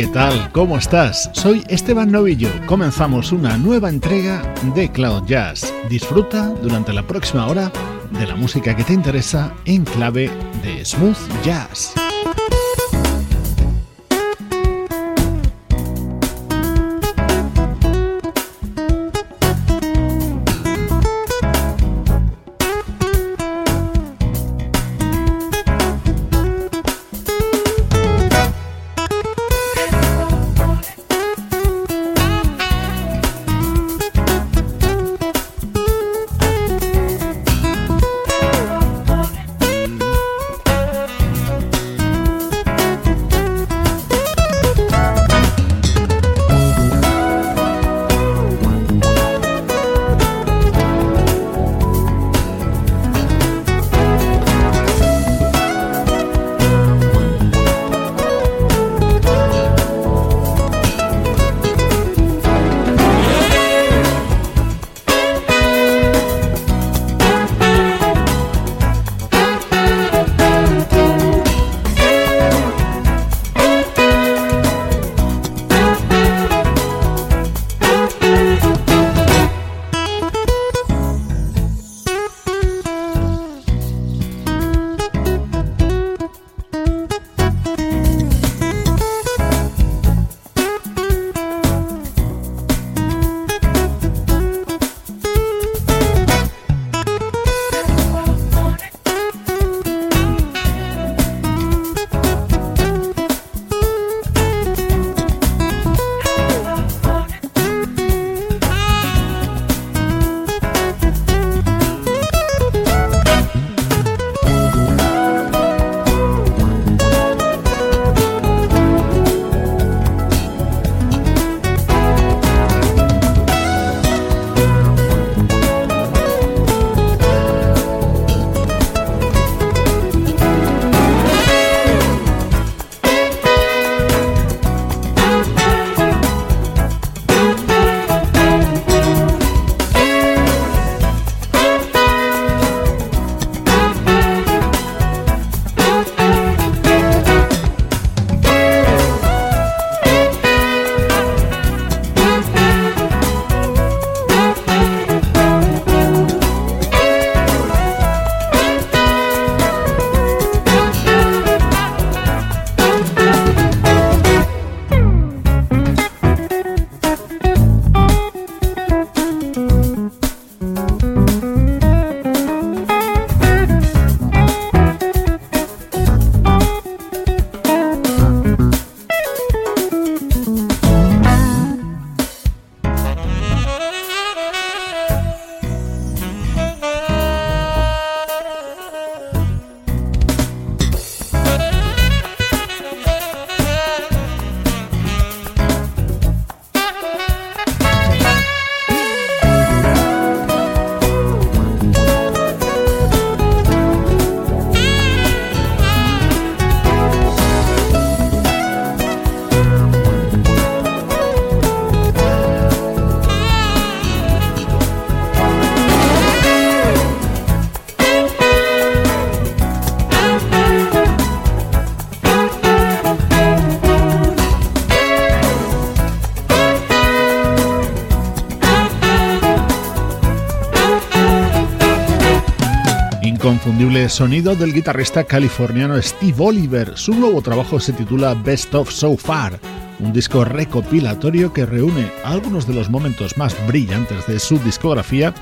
¿Qué tal? ¿Cómo estás? Soy Esteban Novillo. Comenzamos una nueva entrega de Cloud Jazz. Disfruta durante la próxima hora de la música que te interesa en clave de smooth jazz. Sonido del guitarrista californiano Steve Oliver. Su nuevo trabajo se titula Best of So Far, un disco recopilatorio que reúne algunos de los momentos más brillantes de su discografía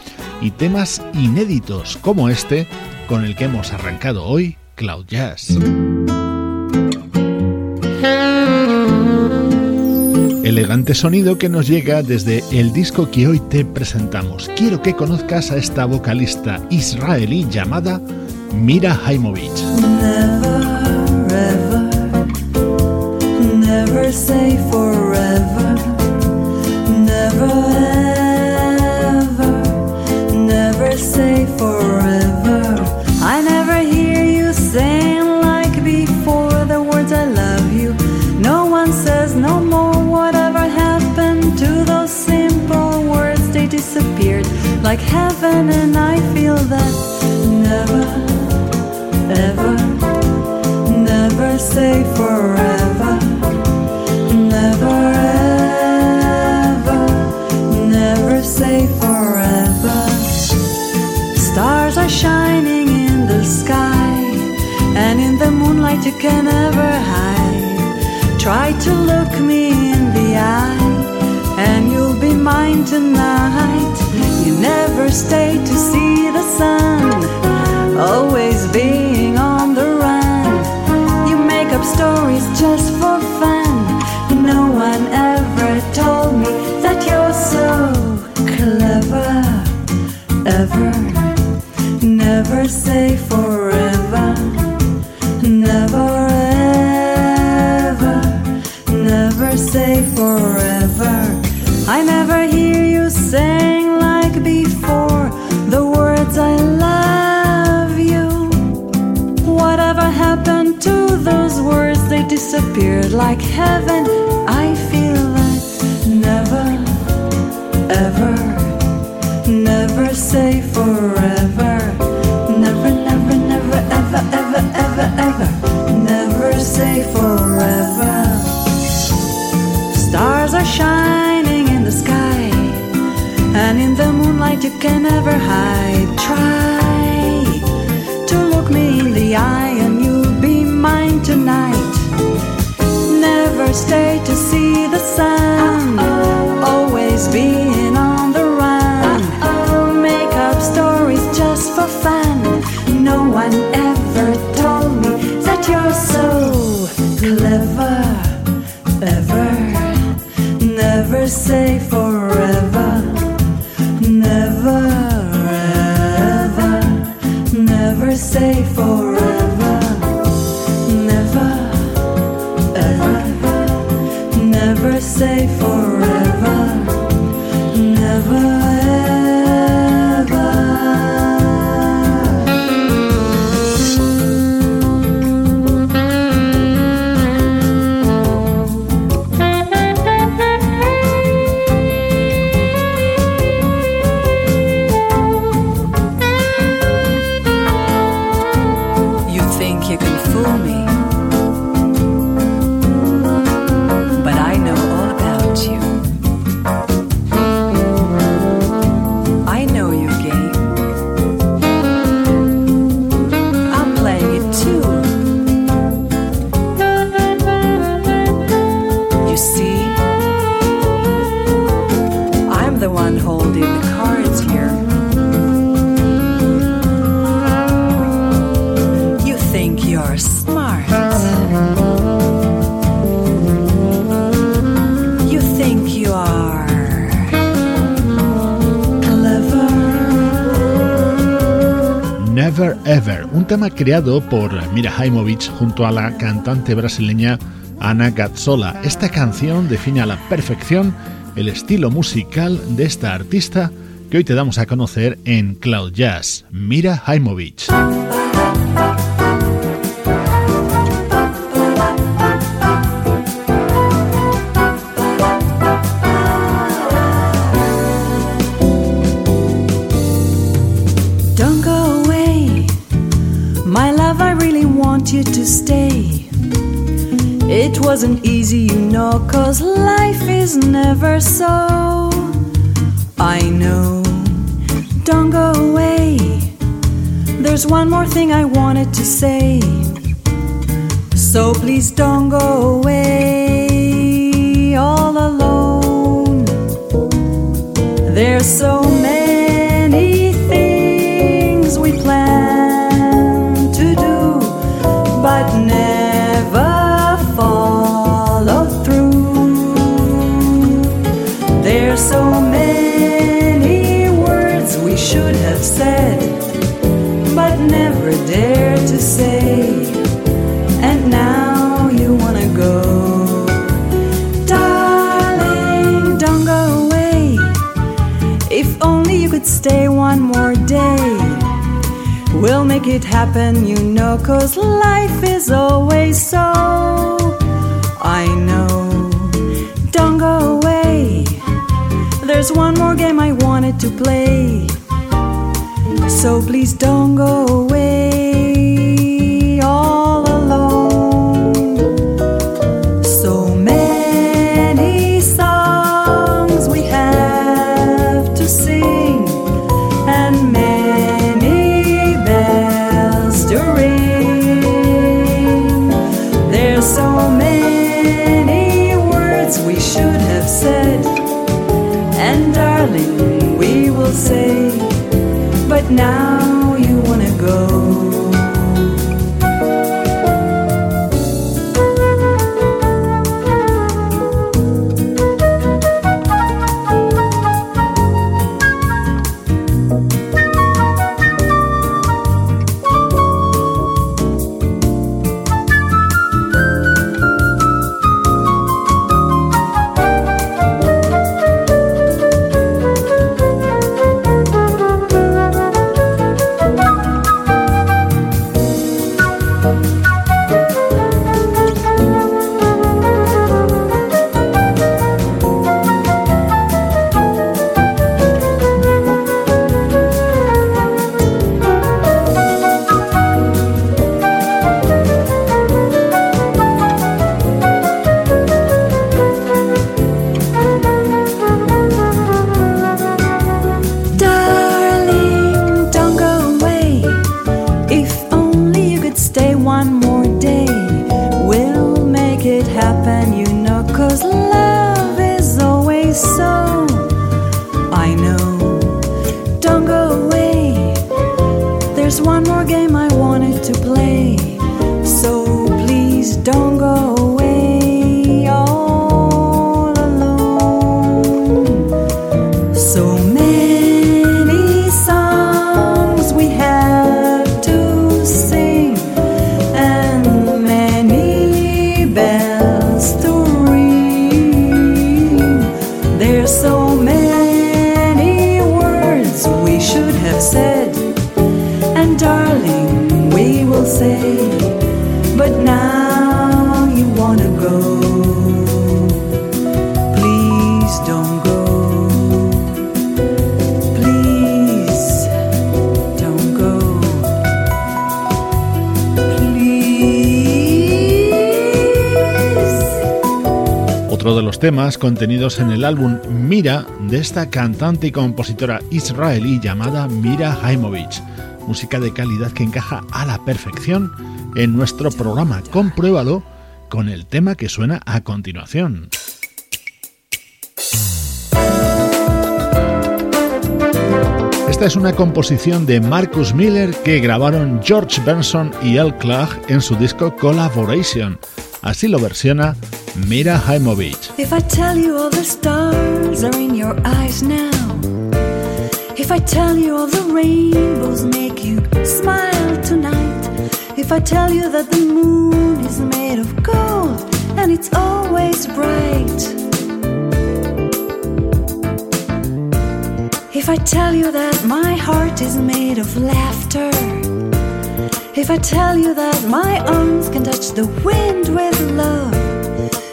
y temas inéditos como este con el que hemos arrancado hoy Cloud Jazz. Elegante sonido que nos llega desde el disco que hoy te presentamos. Quiero que conozcas a esta vocalista israelí llamada Mira Haimovic. never ever, never say forever, never ever, never say forever. I never hear you saying like before the words I love you. No one says no more. Whatever happened to those simple words? They disappeared like heaven, and I feel that tonight. You never stay to see the sun, always being disappeared like heaven. I feel that never, ever, never say forever Never, never, never, ever, ever, ever, ever, never say forever. Stars are shining in the sky, and in the moonlight you can never hide. Try to look me in the eye, and you'll be mine tonight. Stay to see the sun, always being on the run. Make up stories just for fun. No one ever told me that you're so clever, ever. Never say creado por Mira Haimovic junto a la cantante brasileña Ana Gazzola. Esta canción define a la perfección el estilo musical de esta artista que hoy te damos a conocer en Cloud Jazz, Mira Haimovic. wasn't easy, you know, cause life is never so. I know, don't go away. There's one more thing I wanted to say. So please don't go away all alone. There's so happen, you know, cause life is always so. I know. Don't go away. There's one more game I wanted to play. So please don't go away say, but now you wanna go. Temas contenidos en el álbum Mira de esta cantante y compositora israelí llamada Mira Haimovich. Música de calidad que encaja a la perfección en nuestro programa. Compruébalo con el tema que suena a continuación. Esta es una composición de Marcus Miller que grabaron George Benson y Al Clark en su disco Collaboration. Así lo versiona Mira Haimovich. If I tell you all the stars are in your eyes now, if I tell you all the rainbows make you smile tonight, if I tell you that the moon is made of gold and it's always bright. If I tell you that my heart is made of laughter, if I tell you that my arms can touch the wind with love,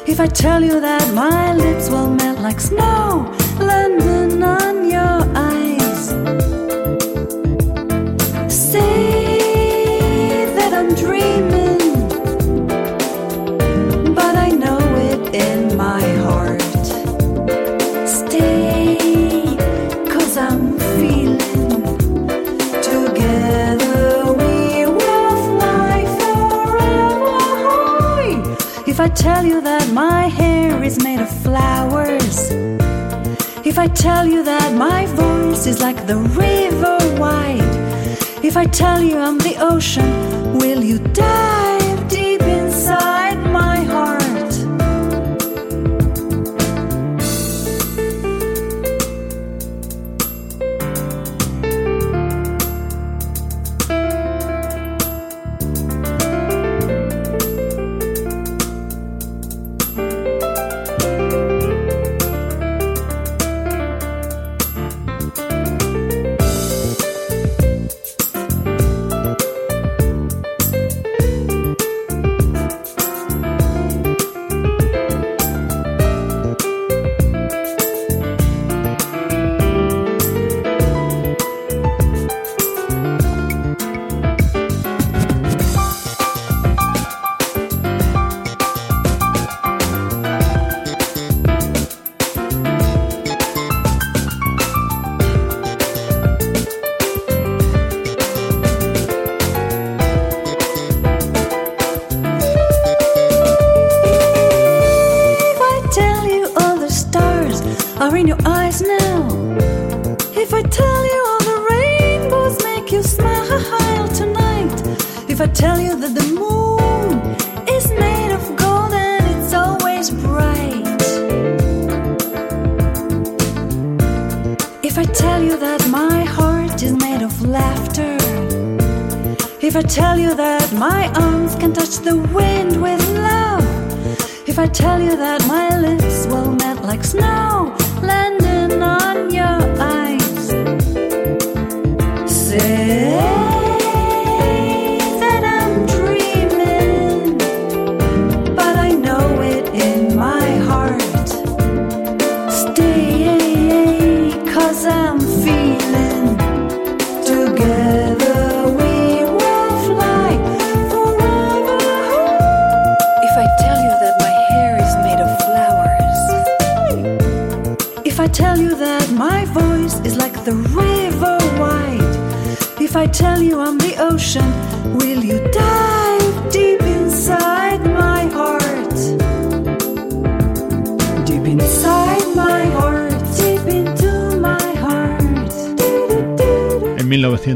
if I tell you that my lips will melt like snow, London on your eyes, I tell you that my hair is made of flowers, if I tell you that my voice is like the river wide, if I tell you I'm the ocean, will you dive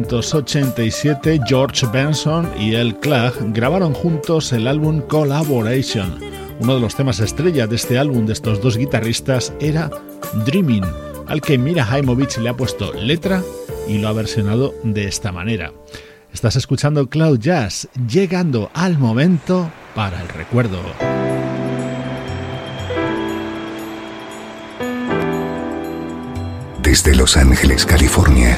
1987, George Benson y El Clark grabaron juntos el álbum Collaboration. Uno de los temas estrella de este álbum de estos dos guitarristas era Dreaming, al que Mira Jaimovich le ha puesto letra y lo ha versionado de esta manera. Estás escuchando Cloud Jazz, llegando al momento para el recuerdo. Desde Los Ángeles, California.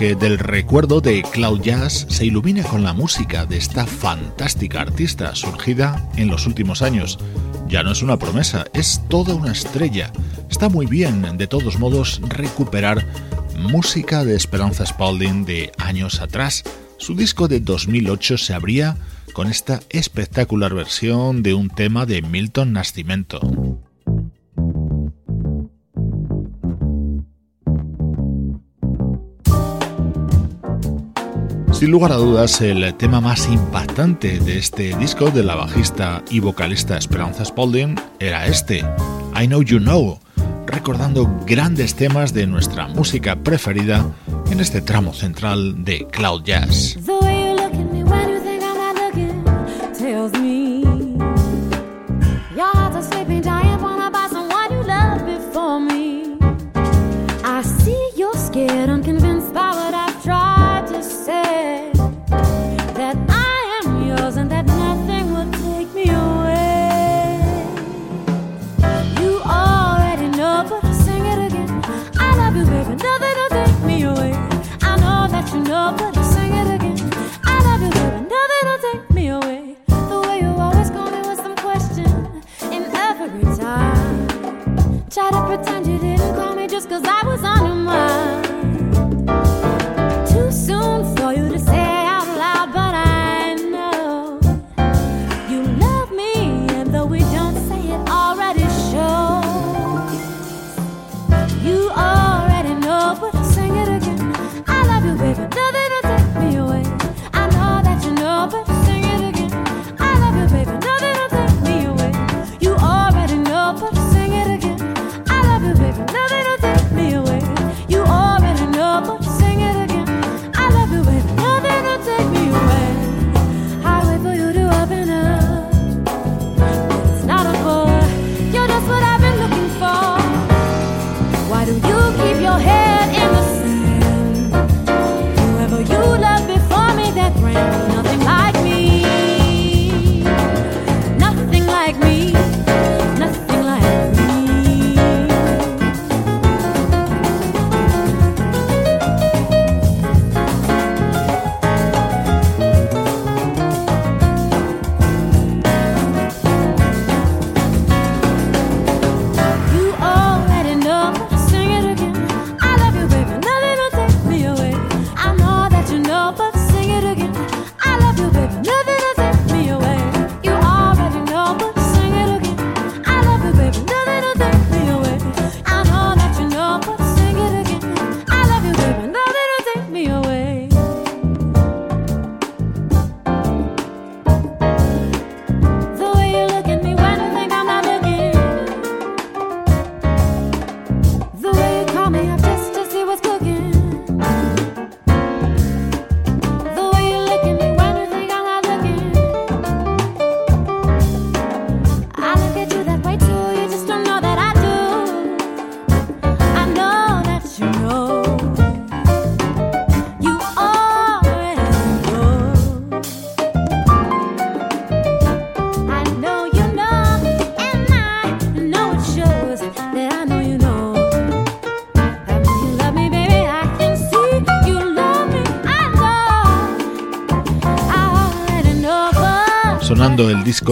Del recuerdo de Cloud Jazz se ilumina con la música de esta fantástica artista surgida en los últimos años. Ya no es una promesa, es toda una estrella. Está muy bien, de todos modos, recuperar música de Esperanza Spalding de años atrás. Su disco de 2008 se abría con esta espectacular versión de un tema de Milton Nascimento. Sin lugar a dudas, el tema más impactante de este disco de la bajista y vocalista Esperanza Spalding era este, I Know You Know, recordando grandes temas de nuestra música preferida en este tramo central de Cloud Jazz.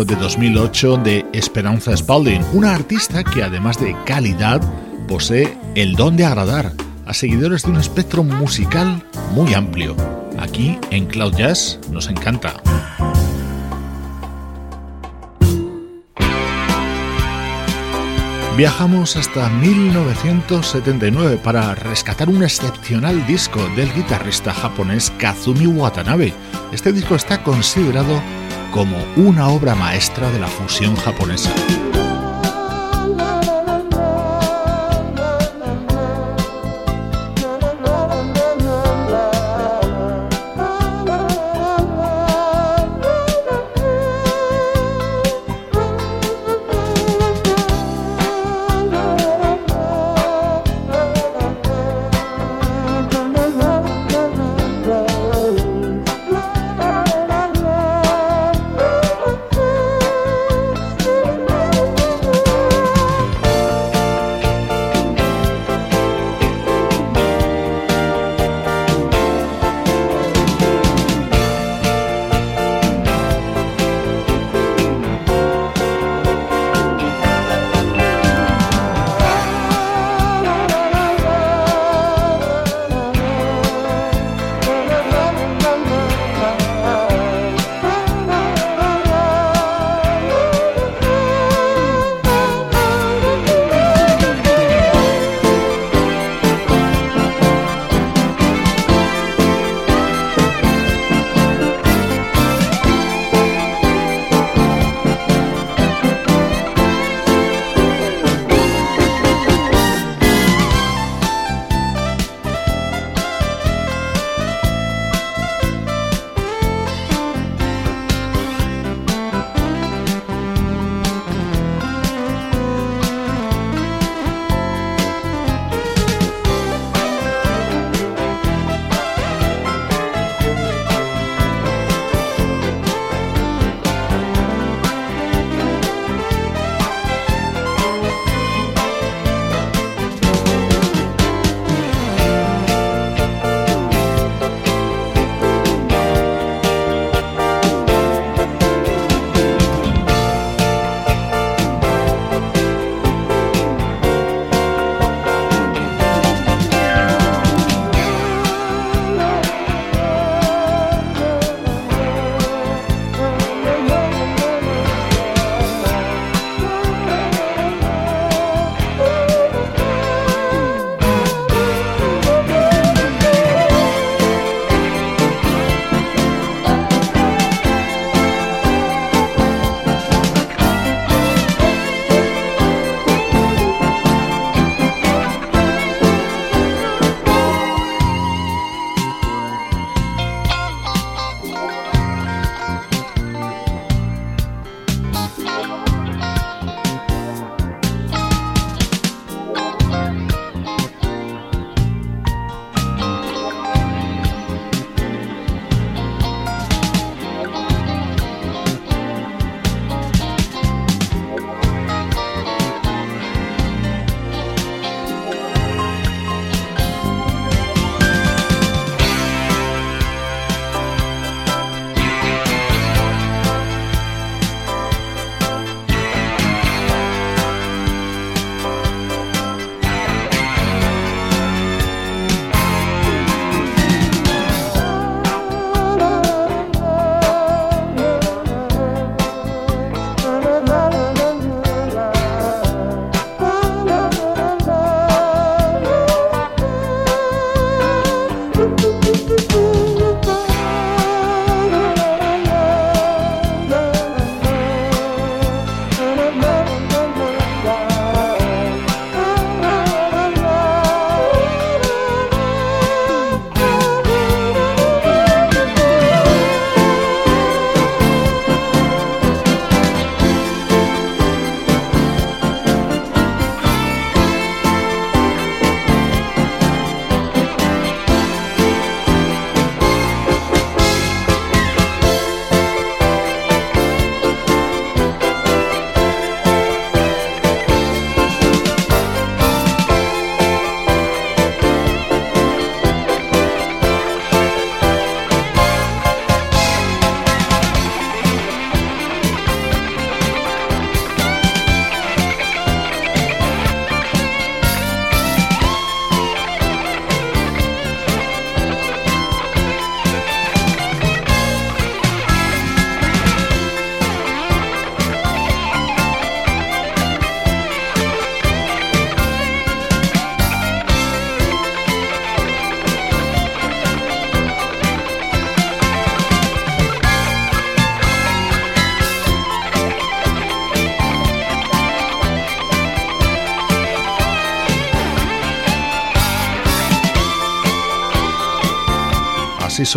De 2008 de Esperanza Spalding, una artista que además de calidad posee el don de agradar a seguidores de un espectro musical muy amplio. Aquí en Cloud Jazz nos encanta. Viajamos hasta 1979 para rescatar un excepcional disco del guitarrista japonés Kazumi Watanabe. Este disco está considerado como una obra maestra de la fusión japonesa.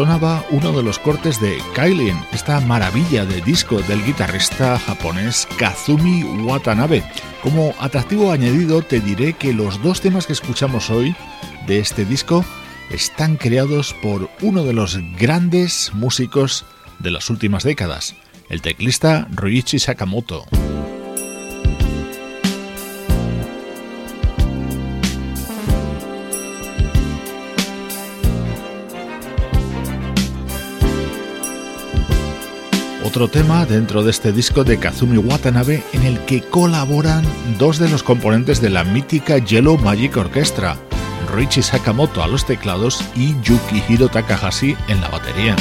Sonaba uno de los cortes de Kailin, esta maravilla de disco del guitarrista japonés Kazumi Watanabe. Como atractivo añadido te diré que los dos temas que escuchamos hoy de este disco están creados por uno de los grandes músicos de las últimas décadas, el teclista Ryuichi Sakamoto. Otro tema dentro de este disco de Kazumi Watanabe en el que colaboran dos de los componentes de la mítica Yellow Magic Orchestra, Richie Sakamoto a los teclados y Yukihiro Takahashi en la batería.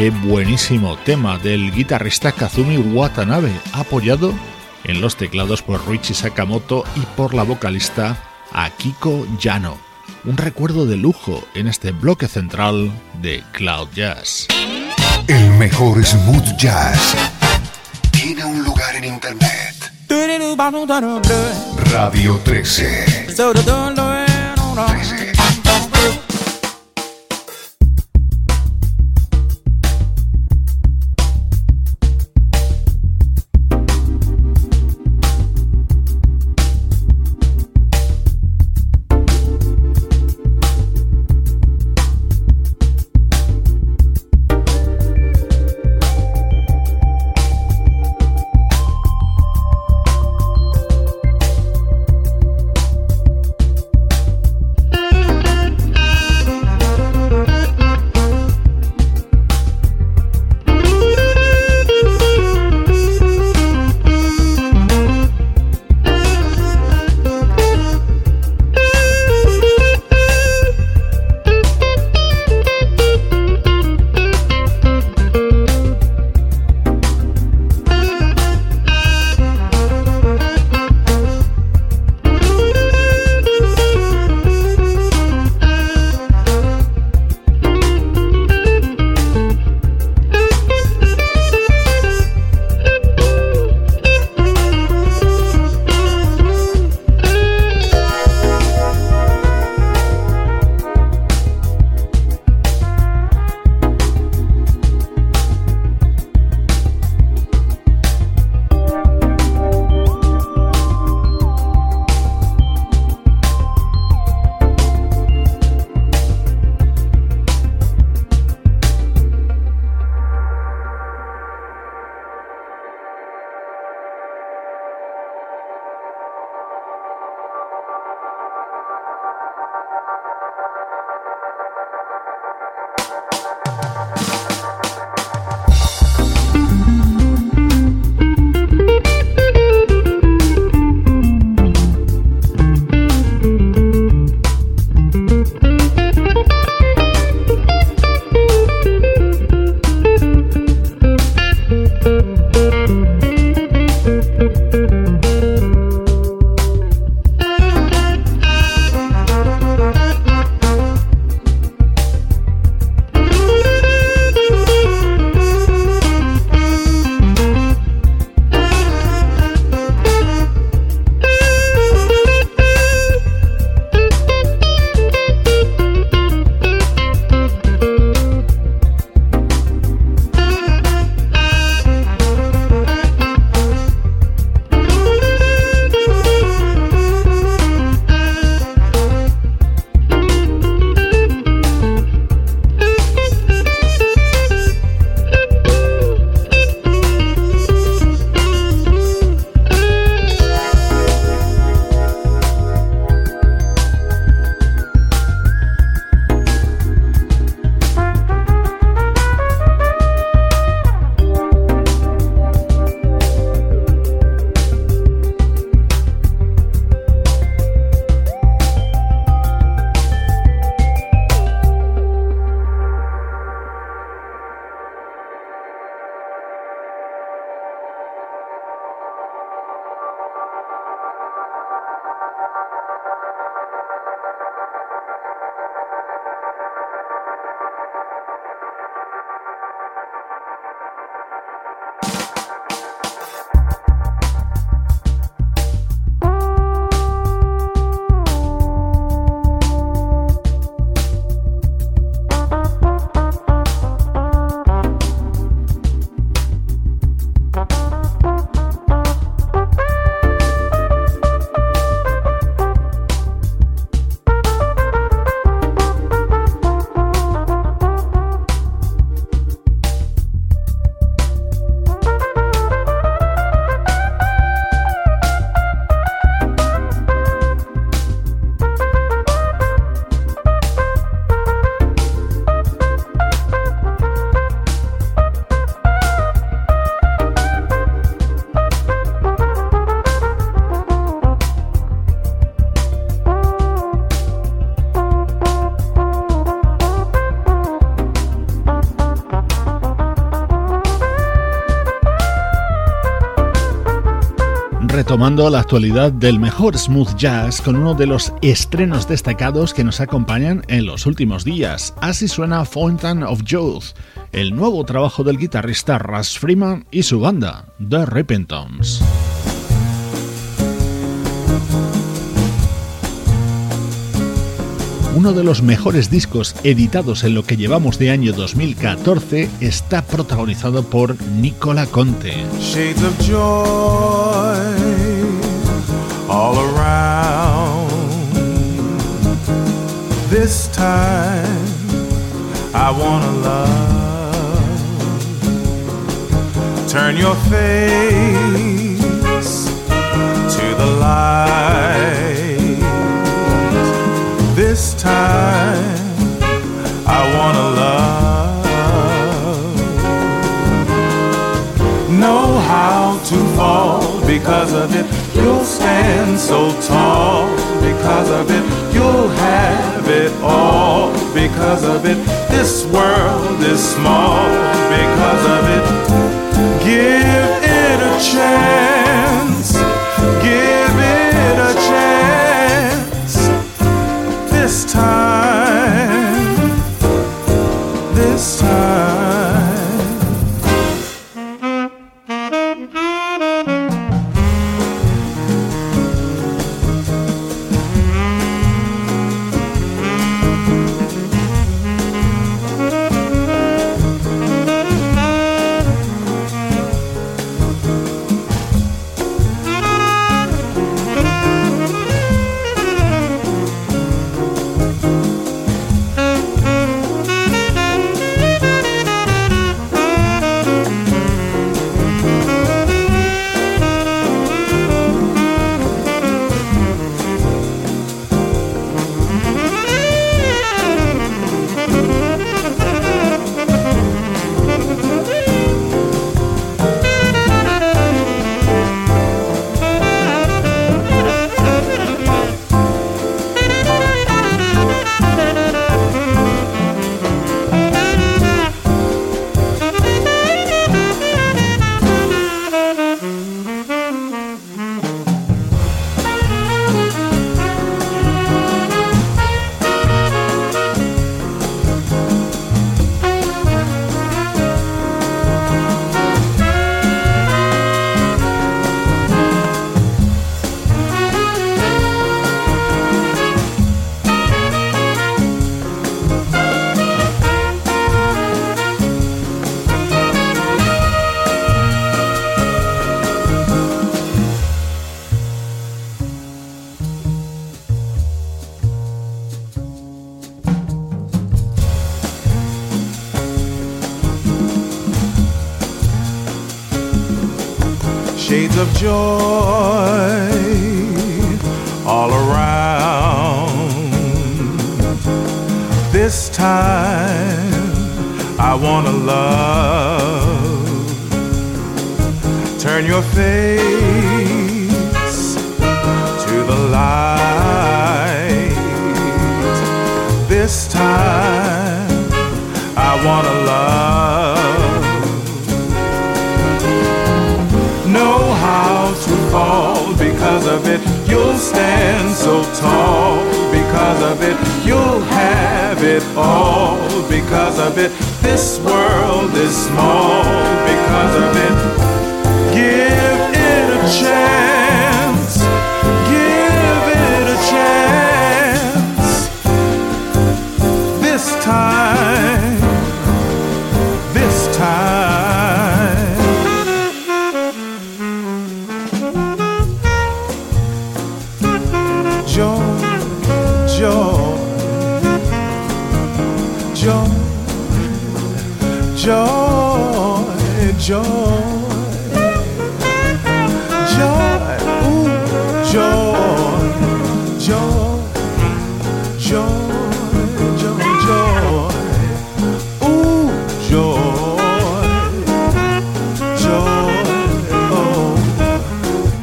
Qué buenísimo tema del guitarrista Kazumi Watanabe, apoyado en los teclados por Richie Sakamoto y por la vocalista Akiko Yano. Un recuerdo de lujo en este bloque central de Cloud Jazz. El mejor smooth jazz tiene un lugar en internet. Radio 13. 13. Retomando la actualidad del mejor smooth jazz con uno de los estrenos destacados que nos acompañan en los últimos días. Así suena Fountain of Youth, el nuevo trabajo del guitarrista Russ Freeman y su banda, The Repentance. Uno de los mejores discos editados en lo que llevamos de año 2014 está protagonizado por Nicola Conte. Shades of joy all around. This time I wanna love. Turn your face to the light. this time I wanna love. How to fall because of it. You'll stand so tall because of it. You'll have it all because of it. This world is small because of it. Give it a chance.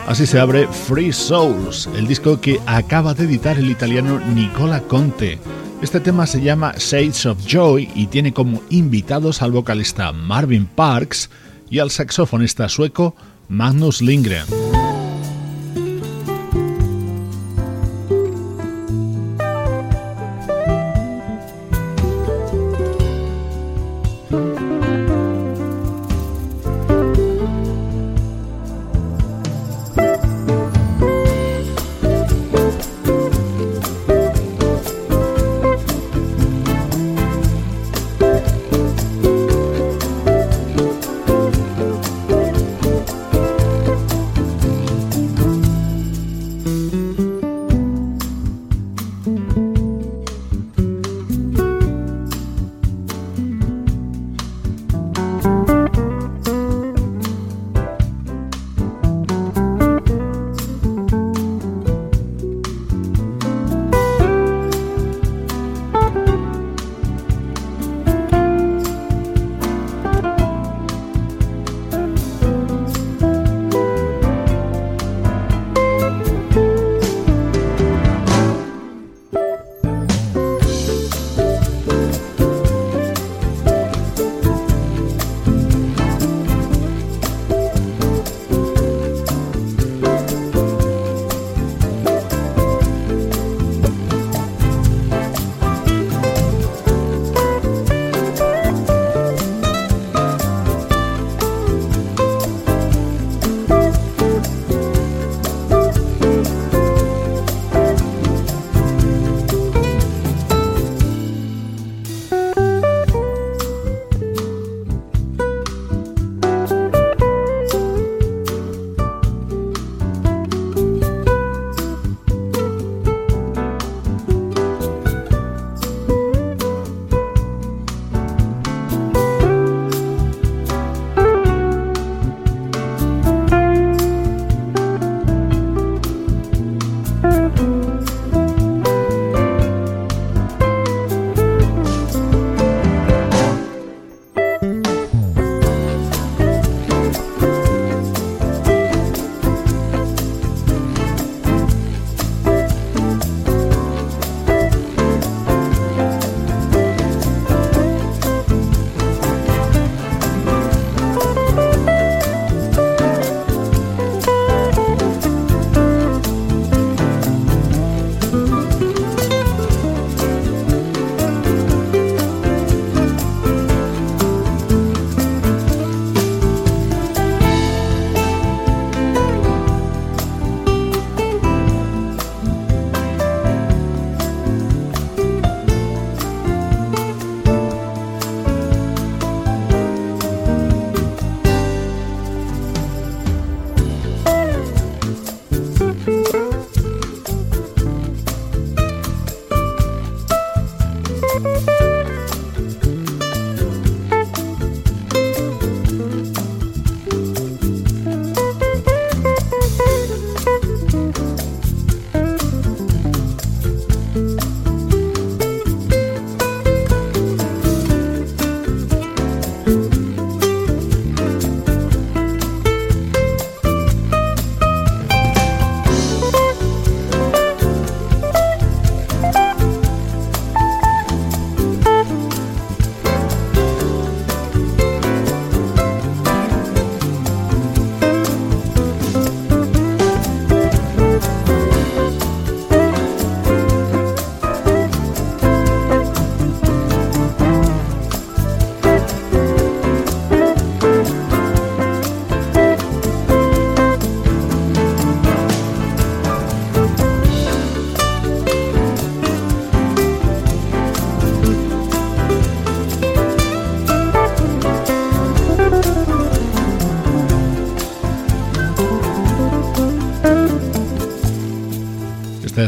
Así se abre Free Souls, el disco que acaba de editar el italiano Nicola Conte. Este tema se llama Shades of Joy y tiene como invitados al vocalista Marvin Parks y al saxofonista sueco Magnus Lindgren.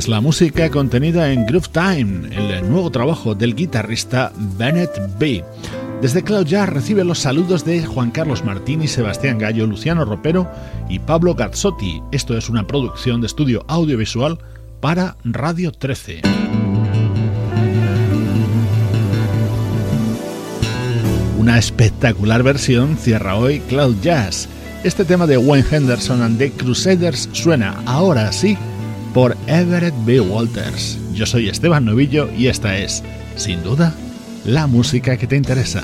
La música contenida en Groove Time, el nuevo trabajo del guitarrista Bennett B. Desde Cloud Jazz recibe los saludos de Juan Carlos Martini, Sebastián Gallo, Luciano Ropero y Pablo Gazzotti. Esto es una producción de estudio audiovisual para Radio 13. Una espectacular versión cierra hoy Cloud Jazz. Este tema de Wayne Henderson and the Crusaders suena ahora sí por Everett B. Walters. Yo soy Esteban Novillo y esta es, sin duda, la música que te interesa.